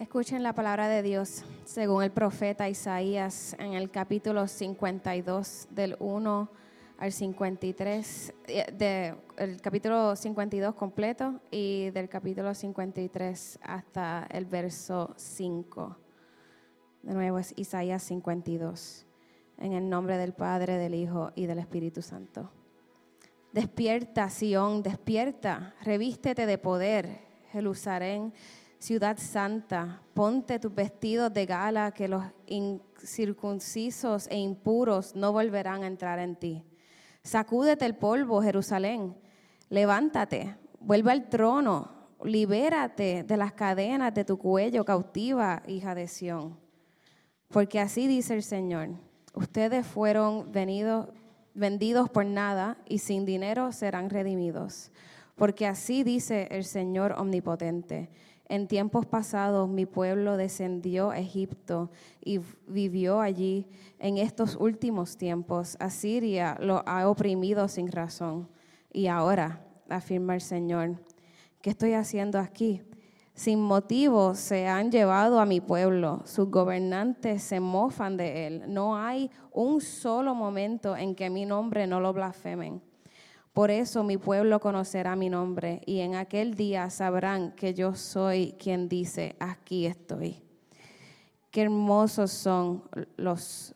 Escuchen la palabra de Dios según el profeta Isaías en el capítulo 52 del 1 al 53, eh, de, el capítulo 52 completo y del capítulo 53 hasta el verso 5. De nuevo es Isaías 52, en el nombre del Padre, del Hijo y del Espíritu Santo. Despierta, Sión, despierta, revístete de poder, Jerusalén ciudad santa, ponte tus vestidos de gala, que los incircuncisos e impuros no volverán a entrar en ti. Sacúdete el polvo, Jerusalén, levántate, vuelve al trono, libérate de las cadenas de tu cuello cautiva, hija de Sión. Porque así dice el Señor, ustedes fueron vendidos por nada y sin dinero serán redimidos. Porque así dice el Señor omnipotente en tiempos pasados mi pueblo descendió a Egipto y vivió allí. En estos últimos tiempos Asiria lo ha oprimido sin razón. Y ahora, afirma el Señor, ¿qué estoy haciendo aquí? Sin motivo se han llevado a mi pueblo, sus gobernantes se mofan de él. No hay un solo momento en que mi nombre no lo blasfemen. Por eso mi pueblo conocerá mi nombre y en aquel día sabrán que yo soy quien dice, aquí estoy. Qué hermosos son los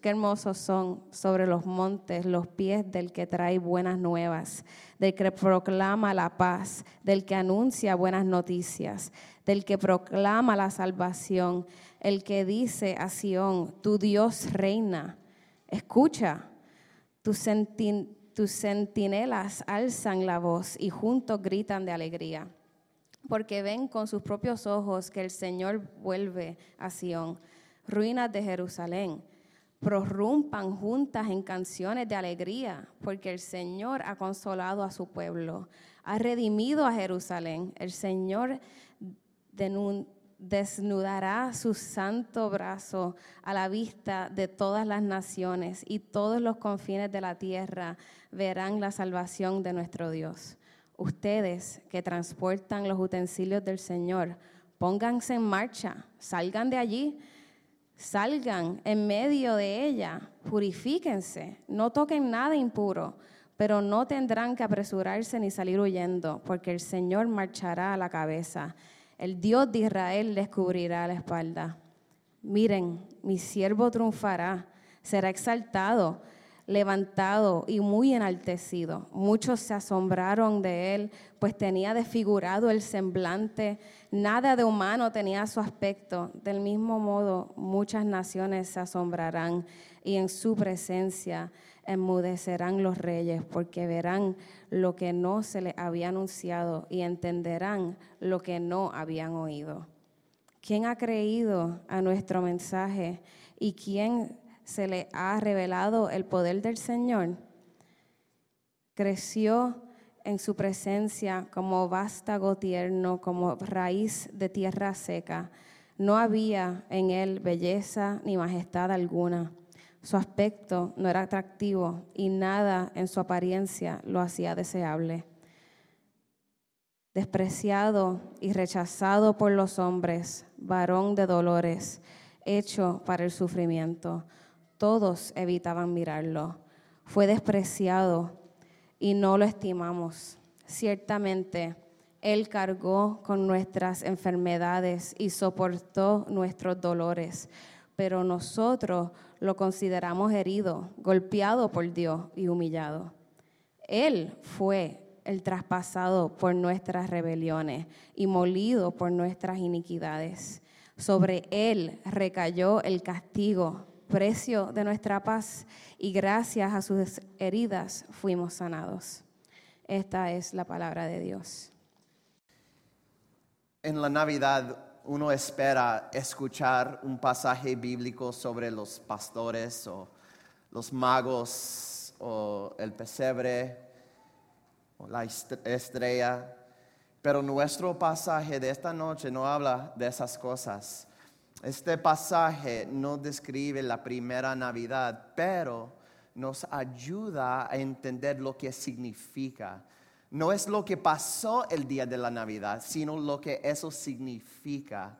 qué hermosos son sobre los montes los pies del que trae buenas nuevas, del que proclama la paz, del que anuncia buenas noticias, del que proclama la salvación, el que dice a Sión, tu Dios reina. Escucha, tu sentin tus centinelas alzan la voz y juntos gritan de alegría, porque ven con sus propios ojos que el Señor vuelve a Sión, ruinas de Jerusalén. Prorrumpan juntas en canciones de alegría, porque el Señor ha consolado a su pueblo, ha redimido a Jerusalén. El Señor desnudará su santo brazo a la vista de todas las naciones y todos los confines de la tierra verán la salvación de nuestro Dios. Ustedes que transportan los utensilios del Señor, pónganse en marcha, salgan de allí, salgan en medio de ella, purifíquense, no toquen nada impuro, pero no tendrán que apresurarse ni salir huyendo, porque el Señor marchará a la cabeza. El Dios de Israel les cubrirá la espalda. Miren, mi siervo triunfará, será exaltado levantado y muy enaltecido. Muchos se asombraron de él, pues tenía desfigurado el semblante, nada de humano tenía su aspecto. Del mismo modo, muchas naciones se asombrarán y en su presencia enmudecerán los reyes, porque verán lo que no se les había anunciado y entenderán lo que no habían oído. ¿Quién ha creído a nuestro mensaje y quién se le ha revelado el poder del Señor, creció en su presencia como vástago tierno, como raíz de tierra seca. No había en él belleza ni majestad alguna. Su aspecto no era atractivo y nada en su apariencia lo hacía deseable. Despreciado y rechazado por los hombres, varón de dolores, hecho para el sufrimiento todos evitaban mirarlo. Fue despreciado y no lo estimamos. Ciertamente, Él cargó con nuestras enfermedades y soportó nuestros dolores, pero nosotros lo consideramos herido, golpeado por Dios y humillado. Él fue el traspasado por nuestras rebeliones y molido por nuestras iniquidades. Sobre Él recayó el castigo precio de nuestra paz y gracias a sus heridas fuimos sanados. Esta es la palabra de Dios. En la Navidad uno espera escuchar un pasaje bíblico sobre los pastores o los magos o el pesebre o la estrella, pero nuestro pasaje de esta noche no habla de esas cosas. Este pasaje no describe la primera Navidad, pero nos ayuda a entender lo que significa. No es lo que pasó el día de la Navidad, sino lo que eso significa.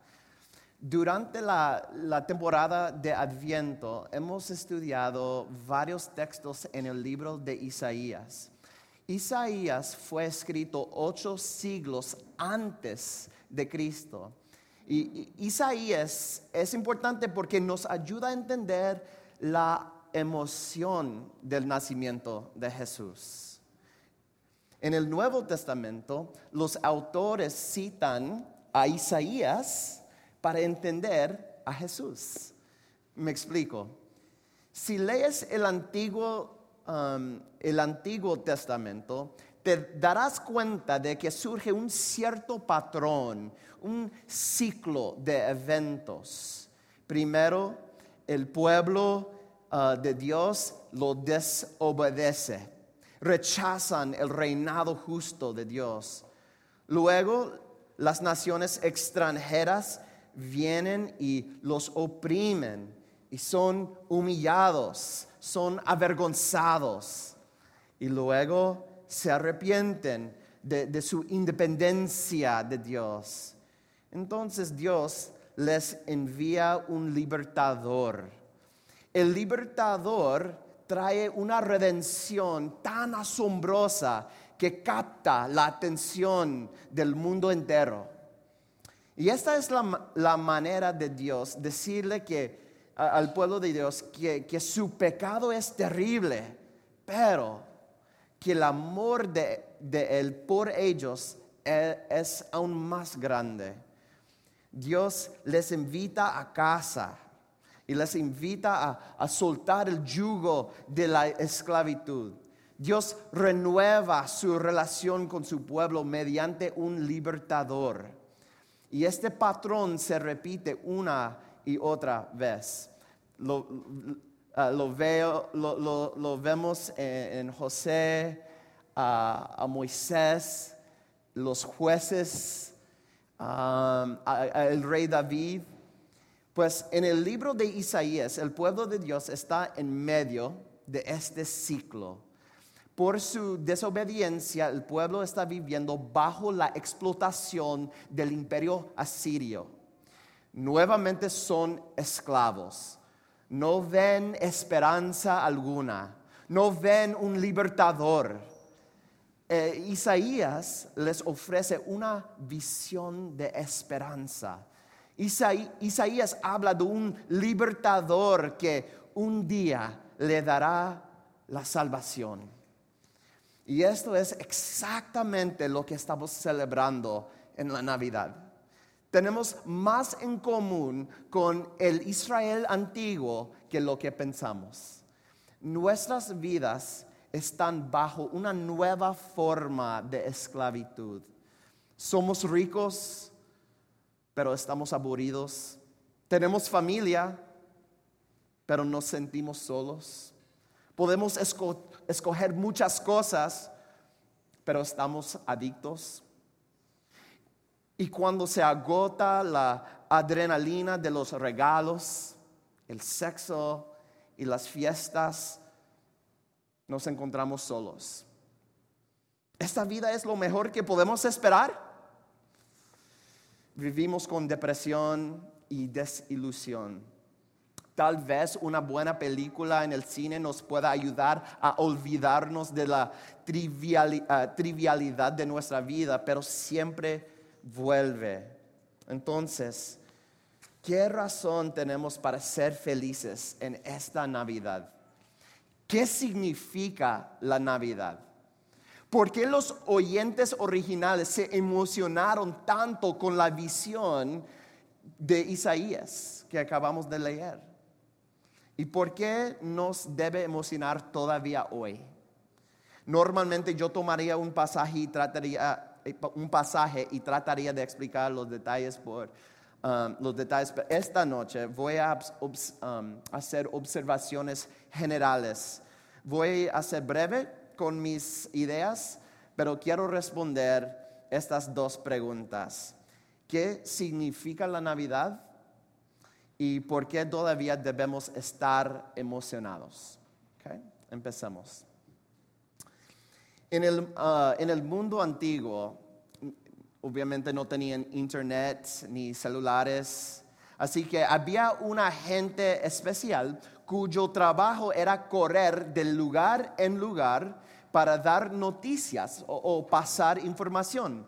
Durante la, temporada de Adviento hemos estudiado varios textos en el libro de Isaías. Isaías fue escrito ocho siglos antes de Cristo. Y Isaías es importante porque nos ayuda a entender la emoción del nacimiento de Jesús. En el Nuevo Testamento, los autores citan a Isaías para entender a Jesús. Me explico. Si lees el Antiguo, um, el Antiguo Testamento, te darás cuenta de que surge un cierto patrón, un ciclo de eventos. Primero, el pueblo uh, de Dios lo desobedece, rechazan el reinado justo de Dios. Luego, las naciones extranjeras vienen y los oprimen y son humillados, son avergonzados y luego se arrepienten de, su independencia de Dios. Entonces Dios les envía un libertador. El libertador trae una redención tan asombrosa que capta la atención del mundo entero. Y esta es la, la manera de Dios decirle que al pueblo de Dios que, que, su pecado es terrible, pero que el amor de, de Él por ellos es, es aún más grande. Dios les invita a casa y les invita a, soltar el yugo de la esclavitud. Dios renueva su relación con su pueblo mediante un libertador. Y este patrón se repite una y otra vez. Lo, lo, veo, lo, vemos en, José, a Moisés, los jueces, um, a, a el rey David. Pues en el libro de Isaías, el pueblo de Dios está en medio de este ciclo. Por su desobediencia, el pueblo está viviendo bajo la explotación del imperio asirio. Nuevamente son esclavos. No ven esperanza alguna. No ven un libertador. Eh, Isaías les ofrece una visión de esperanza. Isaías habla de un libertador que un día le dará la salvación. Y esto es exactamente lo que estamos celebrando en la Navidad. Tenemos más en común con el Israel antiguo que lo que pensamos. Nuestras vidas están bajo una nueva forma de esclavitud. Somos ricos, pero estamos aburridos. Tenemos familia, pero nos sentimos solos. Podemos esco escoger muchas cosas, pero estamos adictos. Y cuando se agota la adrenalina de los regalos, el sexo y las fiestas, nos encontramos solos. ¿Esta vida es lo mejor que podemos esperar? Vivimos con depresión y desilusión. Tal vez una buena película en el cine nos pueda ayudar a olvidarnos de la trivialidad de nuestra vida, pero siempre vuelve. Entonces, ¿qué razón tenemos para ser felices en esta Navidad? ¿Qué significa la Navidad? ¿Por qué los oyentes originales se emocionaron tanto con la visión de Isaías que acabamos de leer? ¿Y por qué nos debe emocionar todavía hoy? Normalmente yo tomaría un pasaje y trataría, eh, un pasaje y trataría de explicar los detalles por um, los detalles. Pero esta noche voy a um, hacer observaciones generales. Voy a ser breve con mis ideas, pero quiero responder estas dos preguntas. ¿Qué significa la Navidad? y por qué todavía debemos estar emocionados. Empecemos. En el, uh, en el mundo antiguo, obviamente no tenían internet ni celulares, Así que había un agente especial cuyo trabajo era correr de lugar en lugar para dar noticias o, pasar información.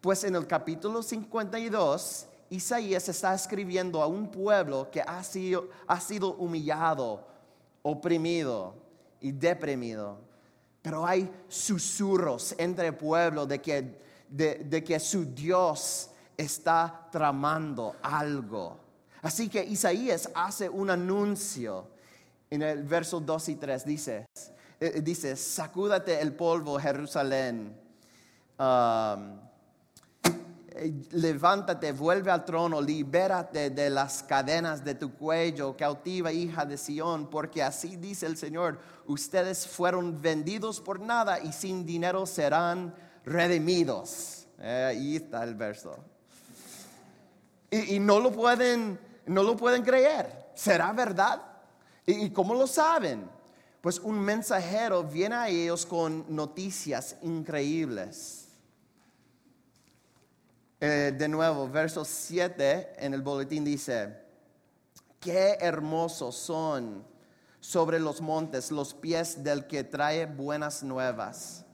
Pues en el capítulo 52, Isaías está escribiendo a un pueblo que ha sido, ha sido humillado, oprimido y deprimido. Pero hay susurros entre el pueblo de que, de, de que su Dios está tramando algo. Así que Isaías hace un anuncio en el verso 2 y 3. Dice, dice sacúdate el polvo, Jerusalén. Eh, levántate, vuelve al trono, libérate de las cadenas de tu cuello, cautiva hija de Sión, porque así dice el Señor, ustedes fueron vendidos por nada y sin dinero serán redimidos. Eh, ahí está el verso. Y, y, no lo pueden, no lo pueden creer. ¿Será verdad? ¿Y, y cómo lo saben? Pues un mensajero viene a ellos con noticias increíbles. Eh, de nuevo, verso 7 en el boletín dice, qué hermosos son sobre los montes los pies del que trae buenas nuevas,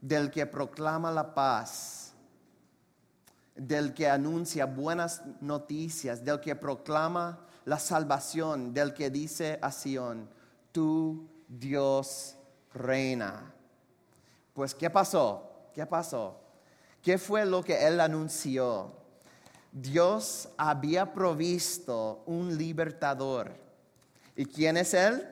del que proclama la paz, del que anuncia buenas noticias, del que proclama la salvación, del que dice a Sión, tu Dios reina. Pues, ¿qué pasó? ¿Qué pasó? ¿Qué fue lo que él anunció? Dios había provisto un libertador. ¿Y quién es él?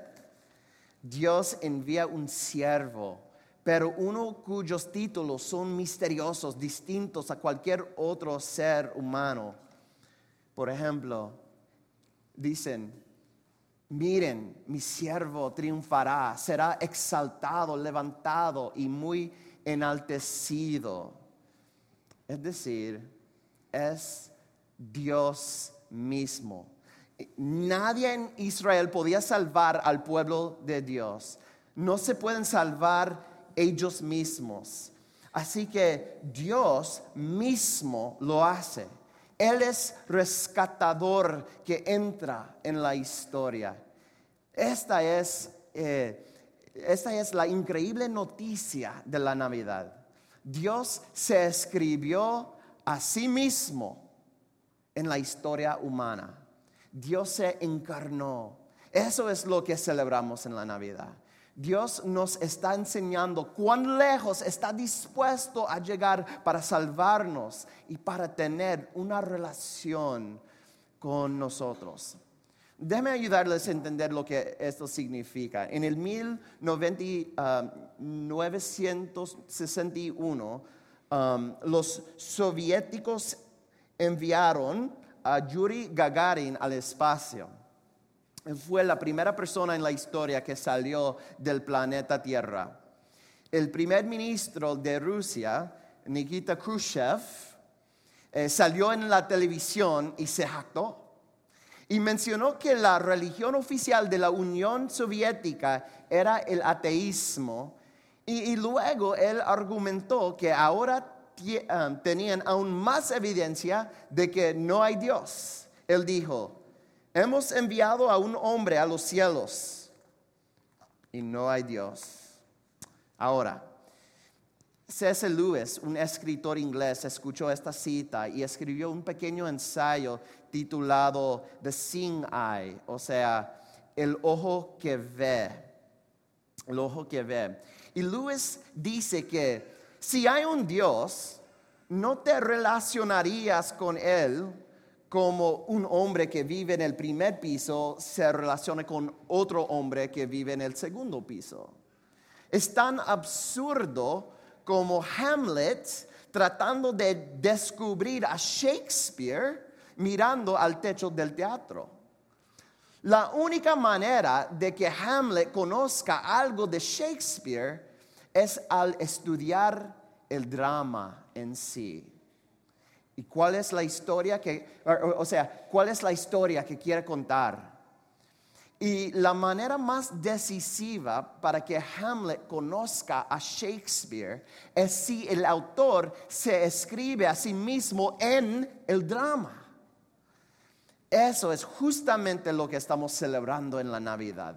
Dios envía un siervo, pero uno cuyos títulos son misteriosos, distintos a cualquier otro ser humano. Por ejemplo, dicen, miren, mi siervo triunfará, será exaltado, levantado y muy enaltecido. Es decir, es Dios mismo. Nadie en Israel podía salvar al pueblo de Dios. No se pueden salvar ellos mismos. Así que Dios mismo lo hace. Él es rescatador que entra en la historia. Esta es, eh, esta es la increíble noticia de la Navidad. Dios se escribió a sí mismo en la historia humana. Dios se encarnó. Eso es lo que celebramos en la Navidad. Dios nos está enseñando cuán lejos está dispuesto a llegar para salvarnos y para tener una relación con nosotros. Déjenme ayudarles a entender lo que esto significa. En el 1961, ah, um, los soviéticos enviaron a Yuri Gagarin al espacio. Fue la primera persona en la historia que salió del planeta Tierra. El primer ministro de Rusia, Nikita Khrushchev, eh, salió en la televisión y se jactó y mencionó que la religión oficial de la Unión Soviética era el ateísmo y, luego él argumentó que ahora um, tenían aún más evidencia de que no hay Dios. Él dijo, hemos enviado a un hombre a los cielos y no hay Dios. Ahora, C.S. Lewis, un escritor inglés, escuchó esta cita y escribió un pequeño ensayo titulado The Seeing Eye, o sea, el ojo que ve, el ojo que ve. Y Lewis dice que si hay un Dios, no te relacionarías con Él como un hombre que vive en el primer piso se relaciona con otro hombre que vive en el segundo piso. Es tan absurdo como Hamlet tratando de descubrir a Shakespeare mirando al techo del teatro. La única manera de que Hamlet conozca algo de Shakespeare es al estudiar el drama en sí. ¿Y cuál es la historia que, o sea, cuál es la historia que quiere contar? Y la manera más decisiva para que Hamlet conozca a Shakespeare es si el autor se escribe a sí mismo en el drama. Eso es justamente lo que estamos celebrando en la Navidad.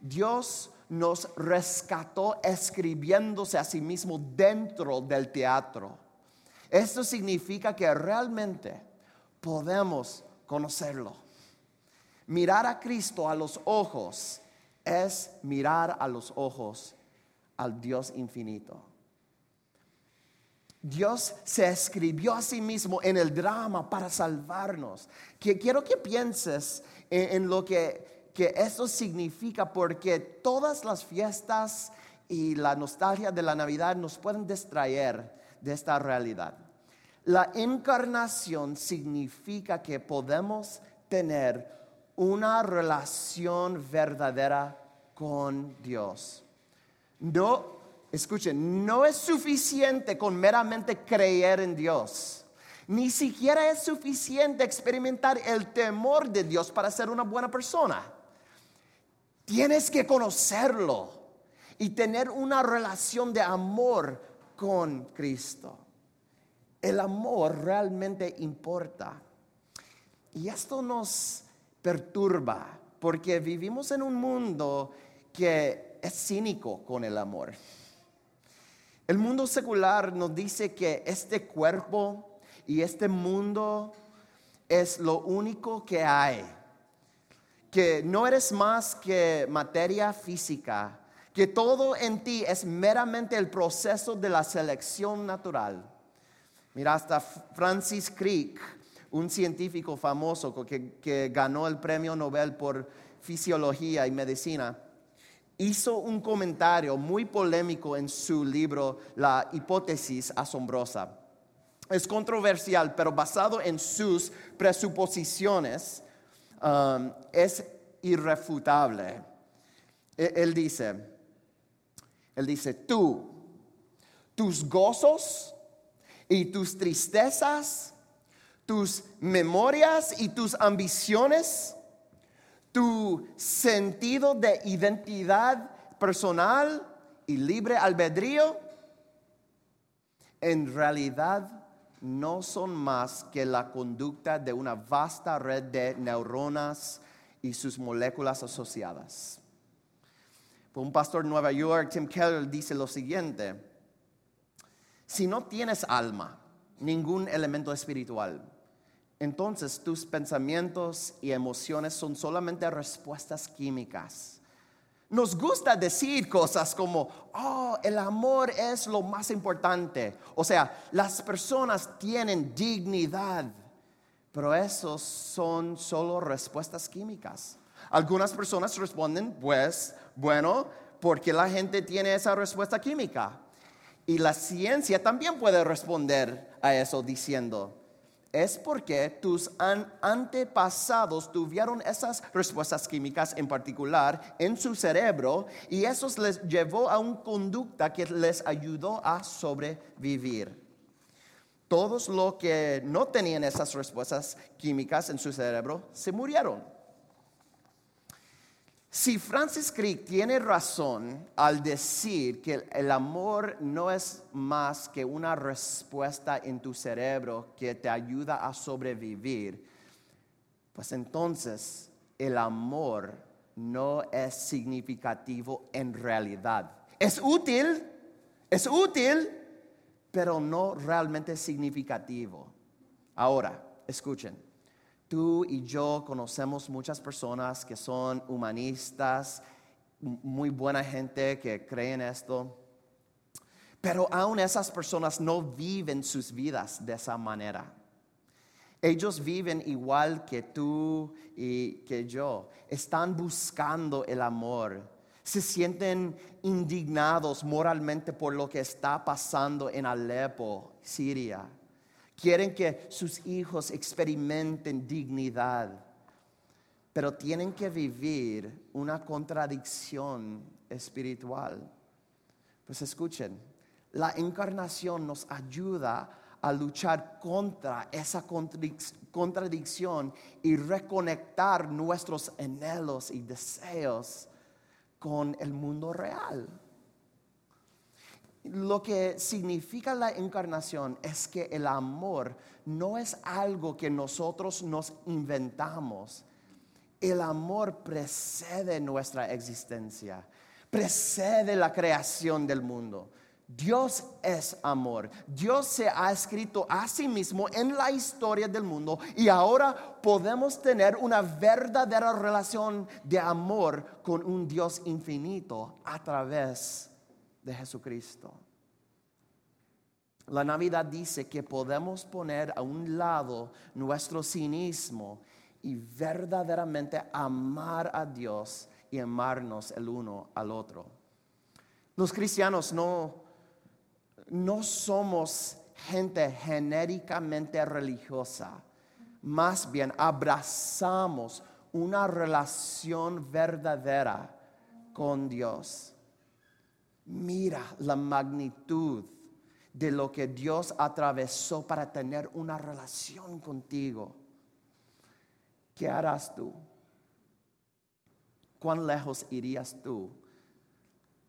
Dios nos rescató escribiéndose a sí mismo dentro del teatro. Esto significa que realmente podemos conocerlo. Mirar a Cristo a los ojos es mirar a los ojos al Dios infinito. Dios se escribió a sí mismo en el drama para salvarnos. Que quiero que pienses en, lo que, que esto significa porque todas las fiestas y la nostalgia de la Navidad nos pueden distraer de esta realidad. La encarnación significa que podemos tener una relación verdadera con Dios. No escuchen, no es suficiente con meramente creer en Dios. Ni siquiera es suficiente experimentar el temor de Dios para ser una buena persona. Tienes que conocerlo y tener una relación de amor con Cristo. El amor realmente importa. Y esto nos perturba porque vivimos en un mundo que es cínico con el amor. El mundo secular nos dice que este cuerpo y este mundo es lo único que hay, que no eres más que materia física, que todo en ti es meramente el proceso de la selección natural. Mira, hasta Francis Crick, un científico famoso que, ganó el premio Nobel por fisiología y medicina, hizo un comentario muy polémico en su libro La hipótesis asombrosa. Es controversial, pero basado en sus presuposiciones, um, es irrefutable. E, él dice, él dice, tú, tus gozos y tus tristezas, tus memorias y tus ambiciones tu sentido de identidad personal y libre albedrío, en realidad no son más que la conducta de una vasta red de neuronas y sus moléculas asociadas. Un pastor de Nueva York, Tim Keller, dice lo siguiente, si no tienes alma, ningún elemento espiritual, entonces tus pensamientos y emociones son solamente respuestas químicas. Nos gusta decir cosas como, oh, el amor es lo más importante. O sea, las personas tienen dignidad, pero esos son solo respuestas químicas. Algunas personas responden, pues, bueno, porque la gente tiene esa respuesta química. Y la ciencia también puede responder a eso diciendo, es porque tus antepasados tuvieron esas respuestas químicas en particular en su cerebro y eso les llevó a una conducta que les ayudó a sobrevivir. Todos los que no tenían esas respuestas químicas en su cerebro se murieron. Si Francis Crick tiene razón al decir que el amor no es más que una respuesta en tu cerebro que te ayuda a sobrevivir, pues entonces el amor no es significativo en realidad. Es útil, es útil, pero no realmente significativo. Ahora, escuchen. Tú y yo conocemos muchas personas que son humanistas, muy buena gente que creen esto, pero aún esas personas no viven sus vidas de esa manera. Ellos viven igual que tú y que yo. Están buscando el amor. Se sienten indignados moralmente por lo que está pasando en Alepo, Siria. Quieren que sus hijos experimenten dignidad, pero tienen que vivir una contradicción espiritual. Pues escuchen, la encarnación nos ayuda a luchar contra esa contradicción y reconectar nuestros anhelos y deseos con el mundo real. Lo que significa la encarnación es que el amor no es algo que nosotros nos inventamos. El amor precede nuestra existencia, precede la creación del mundo. Dios es amor. Dios se ha escrito a sí mismo en la historia del mundo y ahora podemos tener una verdadera relación de amor con un Dios infinito a través de Jesucristo. La Navidad dice que podemos poner a un lado nuestro cinismo y verdaderamente amar a Dios y amarnos el uno al otro. Los cristianos no no somos gente genéricamente religiosa, más bien abrazamos una relación verdadera con Dios. Mira la magnitud de lo que Dios atravesó para tener una relación contigo. ¿Qué harás tú? ¿Cuán lejos irías tú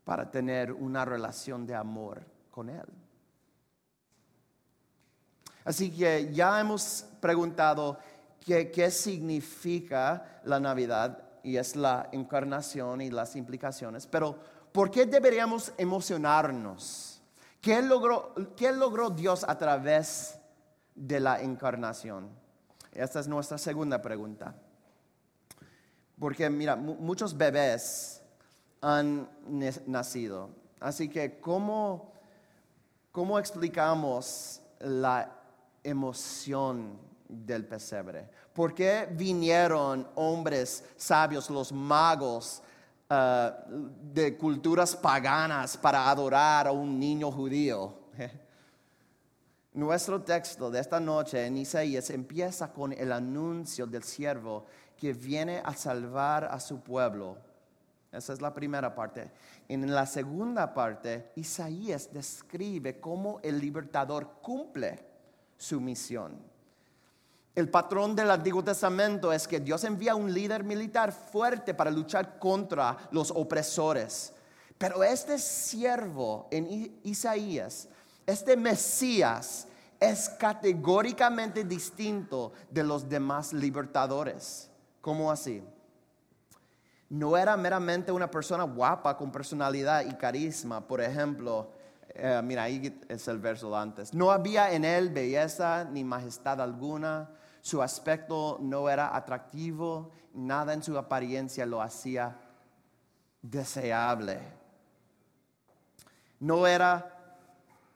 para tener una relación de amor? con Él. Así que ya hemos preguntado qué, qué significa la Navidad y es la encarnación y las implicaciones, pero ¿por qué deberíamos emocionarnos? ¿Qué logró, qué logró Dios a través de la encarnación? Esta es nuestra segunda pregunta. Porque mira, muchos bebés han nacido. Así que, ¿cómo ¿Cómo explicamos la emoción del pesebre? ¿Por qué vinieron hombres sabios, los magos uh, de culturas paganas para adorar a un niño judío? Nuestro texto de esta noche en Isaías empieza con el anuncio del siervo que viene a salvar a su pueblo esa es la primera parte. En la segunda parte, Isaías describe cómo el libertador cumple su misión. El patrón del Antiguo Testamento es que Dios envía un líder militar fuerte para luchar contra los opresores. Pero este siervo en Isaías, este Mesías, es categóricamente distinto de los demás libertadores. ¿Cómo así? no era meramente una persona guapa con personalidad y carisma. Por ejemplo, eh, mira, ahí es el verso antes. No había en él belleza ni majestad alguna. Su aspecto no era atractivo. Nada en su apariencia lo hacía deseable. No era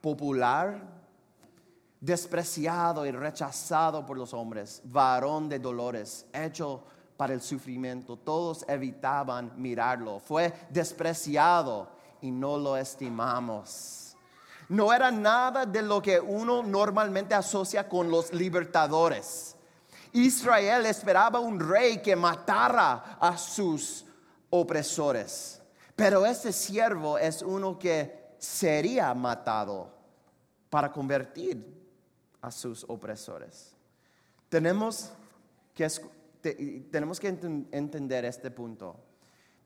popular, despreciado y rechazado por los hombres, varón de dolores, hecho para el sufrimiento. Todos evitaban mirarlo. Fue despreciado y no lo estimamos. No era nada de lo que uno normalmente asocia con los libertadores. Israel esperaba un rey que matara a sus opresores. Pero ese siervo es uno que sería matado para convertir a sus opresores. Tenemos que tenemos que entender este punto,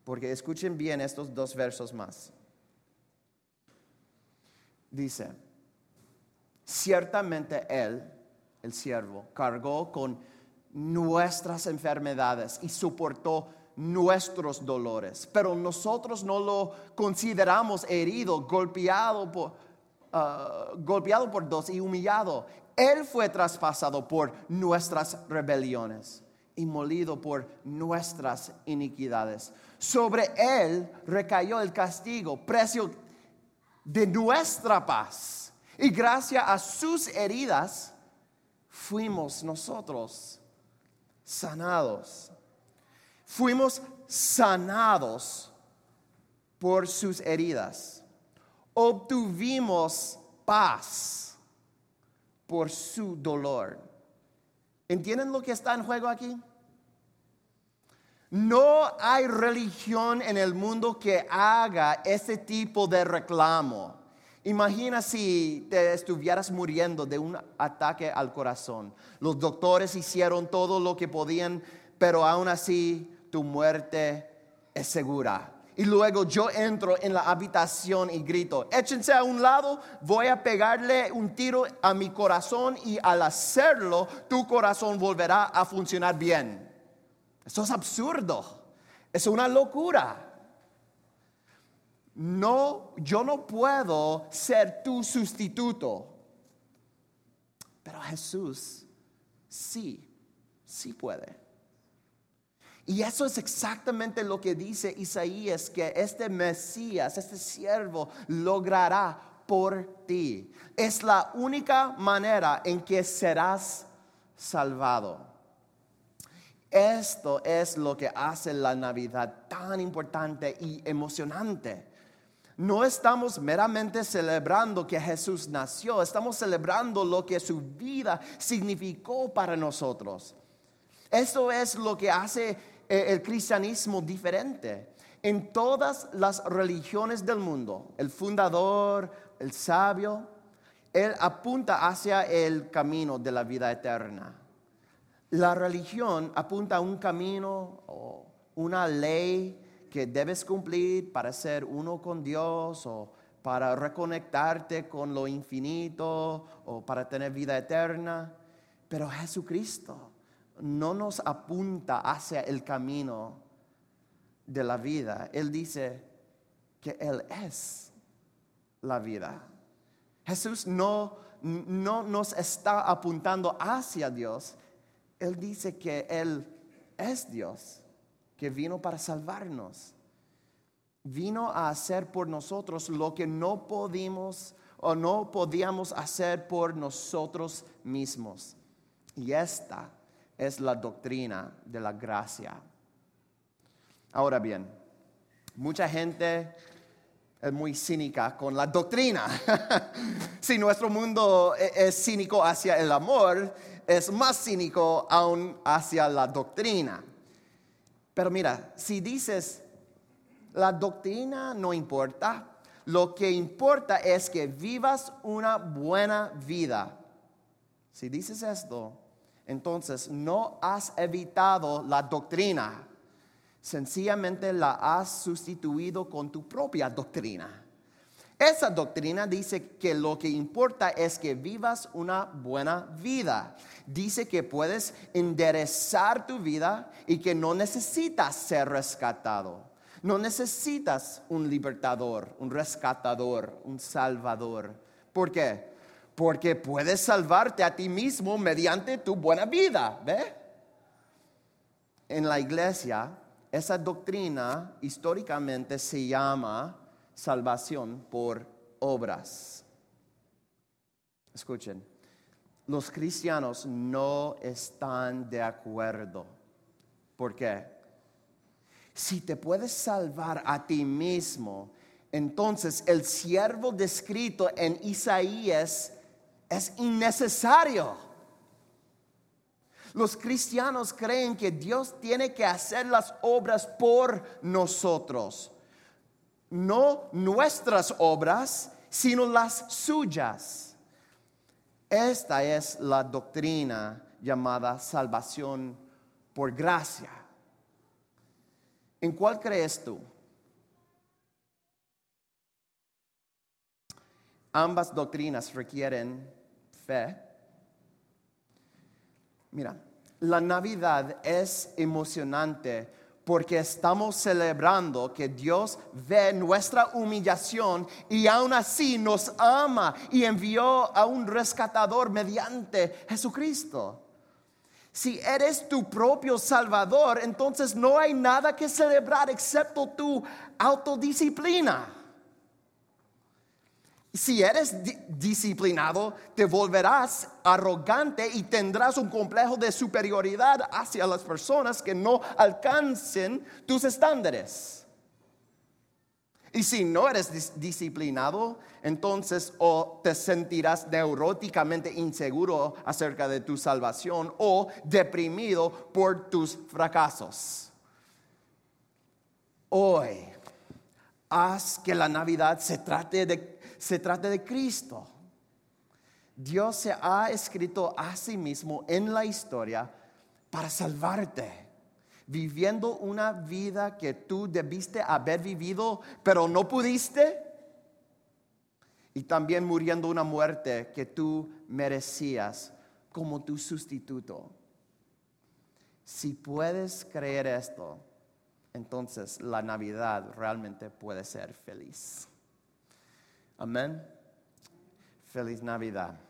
porque escuchen bien estos dos versos más. Dice, ciertamente Él, el siervo, cargó con nuestras enfermedades y soportó nuestros dolores, pero nosotros no lo consideramos herido, golpeado por, uh, golpeado por dos y humillado. Él fue traspasado por nuestras rebeliones y molido por nuestras iniquidades. Sobre él recayó el castigo, precio de nuestra paz. Y gracias a sus heridas fuimos nosotros sanados. Fuimos sanados por sus heridas. Obtuvimos paz por su dolor. ¿Entienden lo que está en juego aquí? No hay religión en el mundo que haga ese tipo de reclamo. Imagina si te estuvieras muriendo de un ataque al corazón. Los doctores hicieron todo lo que podían, pero aún así tu muerte es segura. y luego yo entro en la habitación y grito, échense a un lado, voy a pegarle un tiro a mi corazón y al hacerlo tu corazón volverá a funcionar bien. Eso es absurdo, es una locura. No, yo no puedo ser tu sustituto, pero Jesús sí, sí puede. Y eso es exactamente lo que dice Isaías, que este Mesías, este siervo, logrará por ti. Es la única manera en que serás salvado. Esto es lo que hace la Navidad tan importante y emocionante. No estamos meramente celebrando que Jesús nació, estamos celebrando lo que su vida significó para nosotros. Eso es lo que hace eh, el cristianismo diferente. En todas las religiones del mundo, el fundador, el sabio, él apunta hacia el camino de la vida eterna. La religión apunta a un camino o una ley que debes cumplir para ser uno con Dios o para reconectarte con lo infinito o para tener vida eterna. Pero Jesucristo no nos apunta hacia el camino de la vida. Él dice que Él es la vida. Jesús no, no nos está apuntando hacia Dios. Él dice que Él es Dios, que vino para salvarnos. Vino a hacer por nosotros lo que no pudimos o no podíamos hacer por nosotros mismos. Y esta es la doctrina de la gracia. Ahora bien, mucha gente es muy cínica con la doctrina. si nuestro mundo e-, es cínico hacia el amor, es más cínico aún hacia la doctrina. Pero mira, si dices, la doctrina no importa, lo que importa es que vivas una buena vida. Si dices esto, entonces no has evitado la doctrina, sencillamente la has sustituido con tu propia doctrina. Esa doctrina dice que lo que importa es que vivas una buena vida. Dice que puedes enderezar tu vida y que no necesitas ser rescatado. No necesitas un libertador, un rescatador, un salvador. ¿Por qué? porque puedes salvarte a ti mismo mediante tu buena vida. ¿Ve? En la iglesia, esa doctrina históricamente se llama salvación por obras. Escuchen, los cristianos no están de acuerdo. ¿Por qué? Si te puedes salvar a ti mismo, entonces el siervo descrito en Isaías es innecesario. Los cristianos creen que Dios tiene que hacer las obras por nosotros. No nuestras obras, sino las suyas. Esta es la doctrina llamada salvación por gracia. ¿En cuál crees tú? Ambas doctrinas requieren Mira, la Navidad es emocionante porque estamos celebrando que Dios ve nuestra humillación y aún así nos ama y envió a un rescatador mediante Jesucristo. Si eres tu propio Salvador, entonces no hay nada que celebrar excepto tu autodisciplina. Si eres disciplinado, te volverás arrogante y tendrás un complejo de superioridad hacia las personas que no alcancen tus estándares. Y si no eres disciplinado, entonces o te sentirás neuróticamente inseguro acerca de tu salvación o deprimido por tus fracasos. Hoy, haz que la Navidad se trate de se trata de Cristo. Dios se ha escrito a sí mismo en la historia para salvarte. viviendo una vida que tú debiste haber vivido, pero no pudiste. Y también muriendo una muerte que tú merecías como tu sustituto. Si puedes creer esto, entonces la Navidad realmente puede ser feliz. Amén. Feliz Navidad.